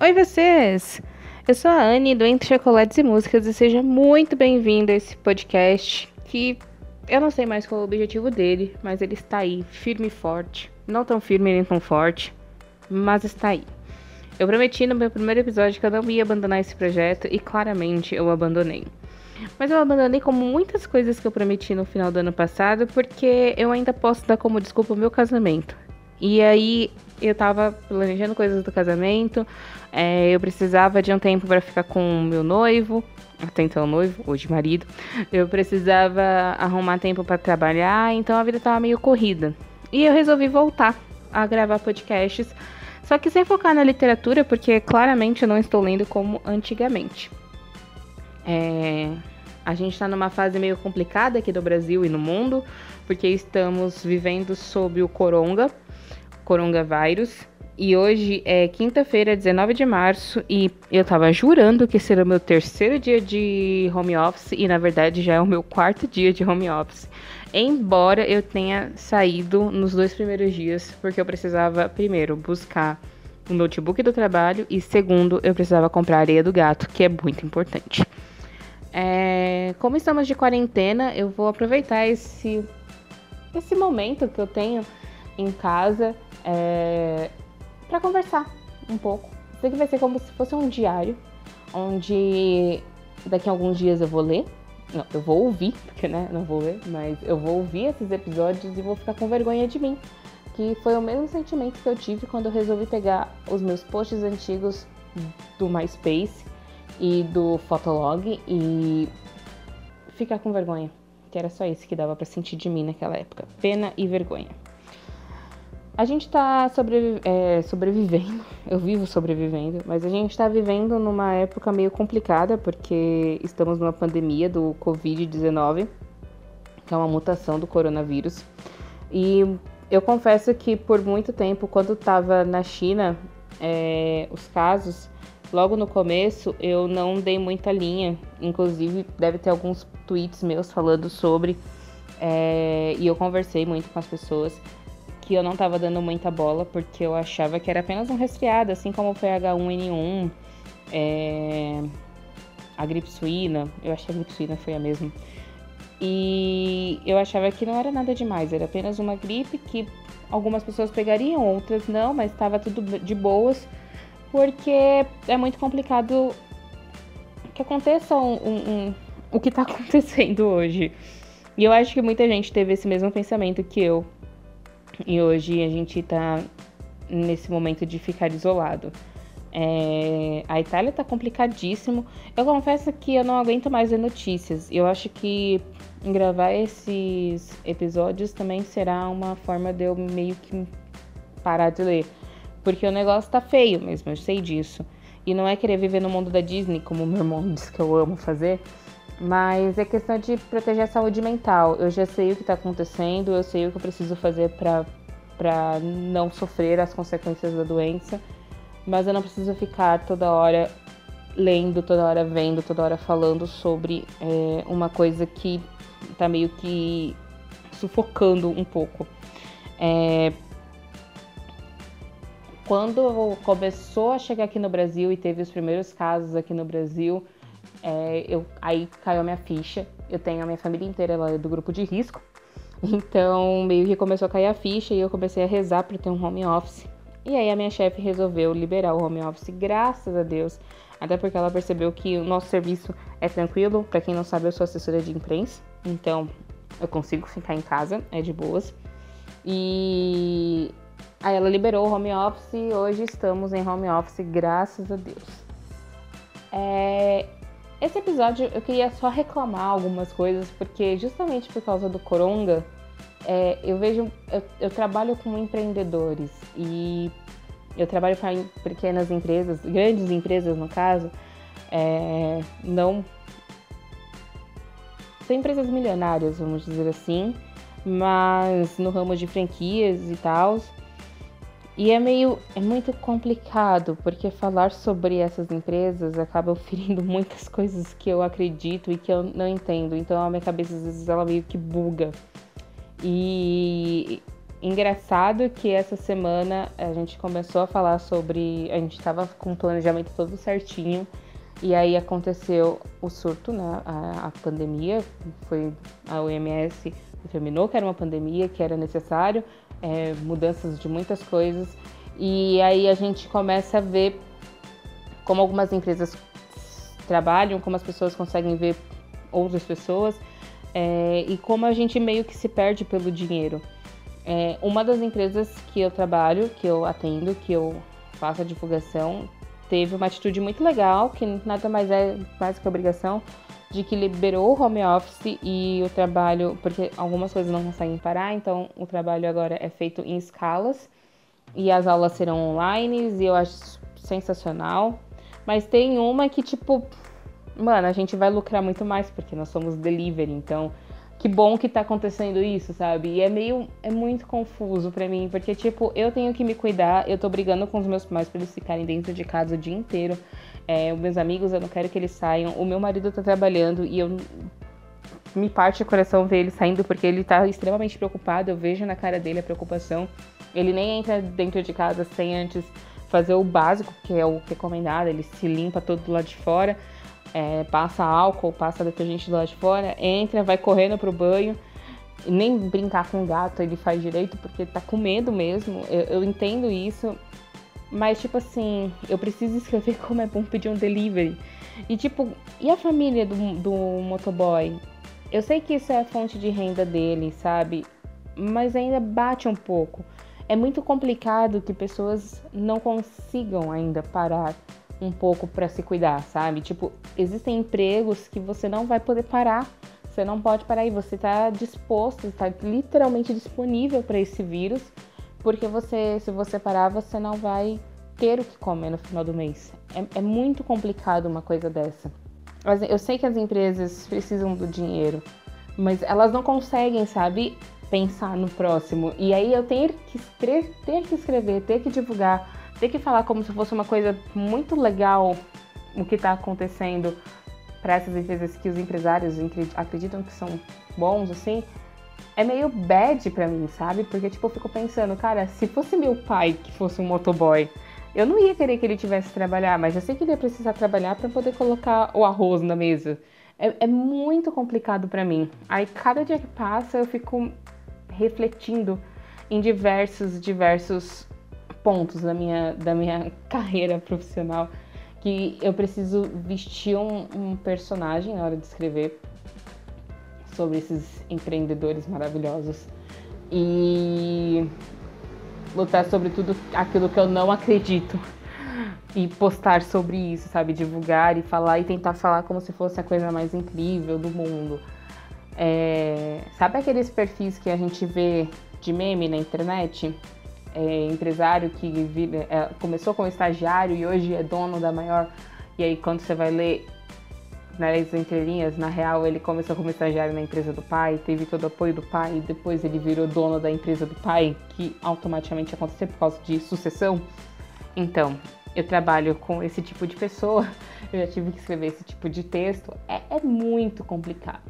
Oi vocês! Eu sou a Anne do Entre Chocolates e Músicas e seja muito bem-vindo a esse podcast que eu não sei mais qual é o objetivo dele, mas ele está aí, firme e forte. Não tão firme nem tão forte, mas está aí. Eu prometi no meu primeiro episódio que eu não ia abandonar esse projeto e claramente eu abandonei. Mas eu abandonei como muitas coisas que eu prometi no final do ano passado, porque eu ainda posso dar como desculpa o meu casamento. E aí eu tava planejando coisas do casamento, é, eu precisava de um tempo para ficar com meu noivo, até então noivo, hoje marido. Eu precisava arrumar tempo para trabalhar, então a vida tava meio corrida. E eu resolvi voltar a gravar podcasts, só que sem focar na literatura, porque claramente eu não estou lendo como antigamente. É, a gente está numa fase meio complicada aqui no Brasil e no mundo, porque estamos vivendo sob o coronga, coronavírus. E hoje é quinta-feira, 19 de março, e eu tava jurando que será o meu terceiro dia de home office, e na verdade já é o meu quarto dia de home office. Embora eu tenha saído nos dois primeiros dias, porque eu precisava, primeiro, buscar o notebook do trabalho, e segundo, eu precisava comprar areia do gato, que é muito importante. É, como estamos de quarentena, eu vou aproveitar esse, esse momento que eu tenho em casa é, para conversar um pouco. Isso aqui vai ser como se fosse um diário, onde daqui a alguns dias eu vou ler. Não, eu vou ouvir, porque né, não vou ler, mas eu vou ouvir esses episódios e vou ficar com vergonha de mim. Que foi o mesmo sentimento que eu tive quando eu resolvi pegar os meus posts antigos do MySpace e do Fotolog e ficar com vergonha. Que era só isso que dava para sentir de mim naquela época. Pena e vergonha. A gente tá sobrevi é, sobrevivendo, eu vivo sobrevivendo, mas a gente tá vivendo numa época meio complicada porque estamos numa pandemia do Covid-19, que é uma mutação do coronavírus. E eu confesso que por muito tempo, quando tava na China, é, os casos, logo no começo eu não dei muita linha. Inclusive, deve ter alguns tweets meus falando sobre. É, e eu conversei muito com as pessoas que eu não tava dando muita bola porque eu achava que era apenas um resfriado, assim como foi H1N1, é... a gripe suína. Eu achei que a gripe suína foi a mesma. E eu achava que não era nada demais, era apenas uma gripe que algumas pessoas pegariam, outras não, mas estava tudo de boas, porque é muito complicado que aconteça um, um, um, o que está acontecendo hoje. E eu acho que muita gente teve esse mesmo pensamento que eu, e hoje a gente está nesse momento de ficar isolado. É, a Itália está complicadíssimo. Eu confesso que eu não aguento mais ver notícias. Eu acho que gravar esses episódios também será uma forma de eu meio que parar de ler. Porque o negócio tá feio mesmo, eu sei disso. E não é querer viver no mundo da Disney, como meu irmão diz que eu amo fazer. Mas é questão de proteger a saúde mental. Eu já sei o que está acontecendo, eu sei o que eu preciso fazer para não sofrer as consequências da doença, mas eu não preciso ficar toda hora lendo, toda hora vendo, toda hora falando sobre é, uma coisa que está meio que sufocando um pouco. É, quando começou a chegar aqui no Brasil e teve os primeiros casos aqui no Brasil, é, eu, aí caiu a minha ficha. Eu tenho a minha família inteira lá do grupo de risco. Então, meio que começou a cair a ficha e eu comecei a rezar para ter um home office. E aí a minha chefe resolveu liberar o home office, graças a Deus. Até porque ela percebeu que o nosso serviço é tranquilo. Para quem não sabe, eu sou assessora de imprensa. Então, eu consigo ficar em casa, é de boas. E aí ela liberou o home office e hoje estamos em home office, graças a Deus. É, esse episódio eu queria só reclamar algumas coisas, porque justamente por causa do Coronga, é, eu vejo. Eu, eu, trabalho com empreendedores e eu trabalho para pequenas empresas, grandes empresas no caso, é, não. São empresas milionárias, vamos dizer assim, mas no ramo de franquias e tal. E é meio é muito complicado, porque falar sobre essas empresas acaba ferindo muitas coisas que eu acredito e que eu não entendo. Então a minha cabeça às vezes ela meio que buga. E engraçado que essa semana a gente começou a falar sobre. A gente estava com o planejamento todo certinho. E aí aconteceu o surto, né? A, a pandemia. Foi a OMS determinou que era uma pandemia, que era necessário é, mudanças de muitas coisas. E aí a gente começa a ver como algumas empresas trabalham, como as pessoas conseguem ver outras pessoas é, e como a gente meio que se perde pelo dinheiro. É, uma das empresas que eu trabalho, que eu atendo, que eu faço a divulgação, teve uma atitude muito legal, que nada mais é mais que obrigação, de que liberou o home office e o trabalho, porque algumas coisas não conseguem parar, então o trabalho agora é feito em escalas e as aulas serão online e eu acho sensacional. Mas tem uma que, tipo, mano, a gente vai lucrar muito mais porque nós somos delivery, então que bom que tá acontecendo isso, sabe? E é meio, é muito confuso para mim, porque, tipo, eu tenho que me cuidar, eu tô brigando com os meus pais pra eles ficarem dentro de casa o dia inteiro. É, os meus amigos, eu não quero que eles saiam. O meu marido tá trabalhando e eu. Me parte o coração ver ele saindo porque ele tá extremamente preocupado. Eu vejo na cara dele a preocupação. Ele nem entra dentro de casa sem antes fazer o básico, que é o recomendado. Ele se limpa todo do lado de fora é, passa álcool, passa detergente do lado de fora, entra, vai correndo pro banho. Nem brincar com o gato ele faz direito porque tá com medo mesmo. Eu, eu entendo isso. Mas, tipo assim, eu preciso escrever como é bom pedir um delivery. E, tipo, e a família do, do motoboy? Eu sei que isso é a fonte de renda dele, sabe? Mas ainda bate um pouco. É muito complicado que pessoas não consigam ainda parar um pouco para se cuidar, sabe? Tipo, existem empregos que você não vai poder parar. Você não pode parar e você está disposto, está literalmente disponível para esse vírus, porque você, se você parar, você não vai ter o que comer no final do mês. É, é muito complicado uma coisa dessa. Eu sei que as empresas precisam do dinheiro, mas elas não conseguem, sabe, pensar no próximo. E aí eu tenho que, ter que escrever, ter que divulgar ter que falar como se fosse uma coisa muito legal o que está acontecendo para essas empresas que os empresários acreditam que são bons, assim, é meio bad para mim, sabe? Porque, tipo, eu fico pensando, cara, se fosse meu pai que fosse um motoboy, eu não ia querer que ele tivesse que trabalhar, mas eu sei que ele ia precisar trabalhar para poder colocar o arroz na mesa. É, é muito complicado para mim. Aí, cada dia que passa, eu fico refletindo em diversos, diversos pontos da minha, da minha carreira profissional que eu preciso vestir um, um personagem na hora de escrever sobre esses empreendedores maravilhosos e lutar sobre tudo aquilo que eu não acredito e postar sobre isso, sabe? Divulgar e falar e tentar falar como se fosse a coisa mais incrível do mundo. É... Sabe aqueles perfis que a gente vê de meme na internet? é, empresário que é, começou como estagiário e hoje é dono da maior. E aí, quando você vai ler nas entrelinhas, na real, ele começou como estagiário na empresa do pai, teve todo o apoio do pai, depois ele virou dono da empresa do pai, que automaticamente aconteceu por causa de sucessão. Então, eu trabalho com esse tipo de pessoa, eu já tive que escrever esse tipo de texto, é, é muito complicado.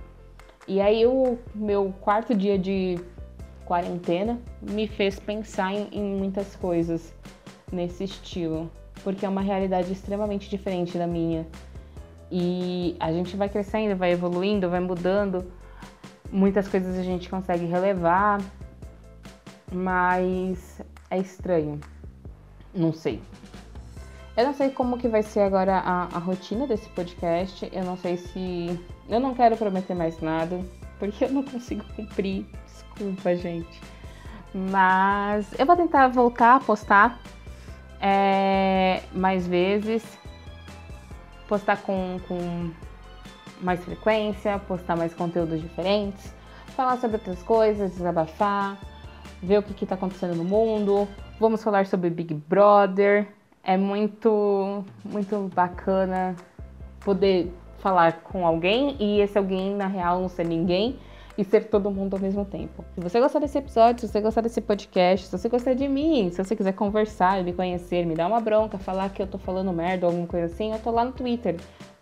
E aí, o meu quarto dia de quarentena me fez pensar em, em muitas coisas nesse estilo, porque é uma realidade extremamente diferente da minha. E a gente vai crescendo, vai evoluindo, vai mudando. Muitas coisas a gente consegue relevar, mas é estranho. Não sei. Eu não sei como que vai ser agora a, a rotina desse podcast. Eu não sei se. Eu não quero prometer mais nada, porque eu não consigo cumprir Desculpa, gente. Mas eu vou tentar voltar a postar é, mais vezes, postar com, com mais frequência, postar mais conteúdos diferentes, falar sobre outras coisas, desabafar, ver o que está acontecendo no mundo. Vamos falar sobre Big Brother. É muito, muito bacana poder falar com alguém e esse alguém na real não ser ninguém e ser todo mundo ao mesmo tempo. Se você gostar desse episódio, se você gostar desse podcast, se você gostar de mim, se você quiser conversar, me conhecer, me dar uma bronca, falar que eu tô falando merda ou alguma coisa assim, eu tô lá no Twitter.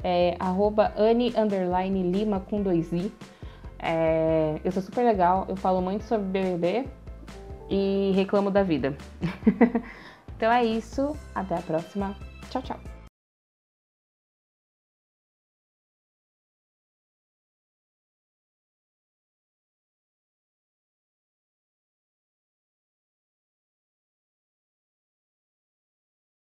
É arroba Lima com dois i. É, eu sou super legal, eu falo muito sobre BBB e reclamo da vida. então é isso, até a próxima. Tchau, tchau.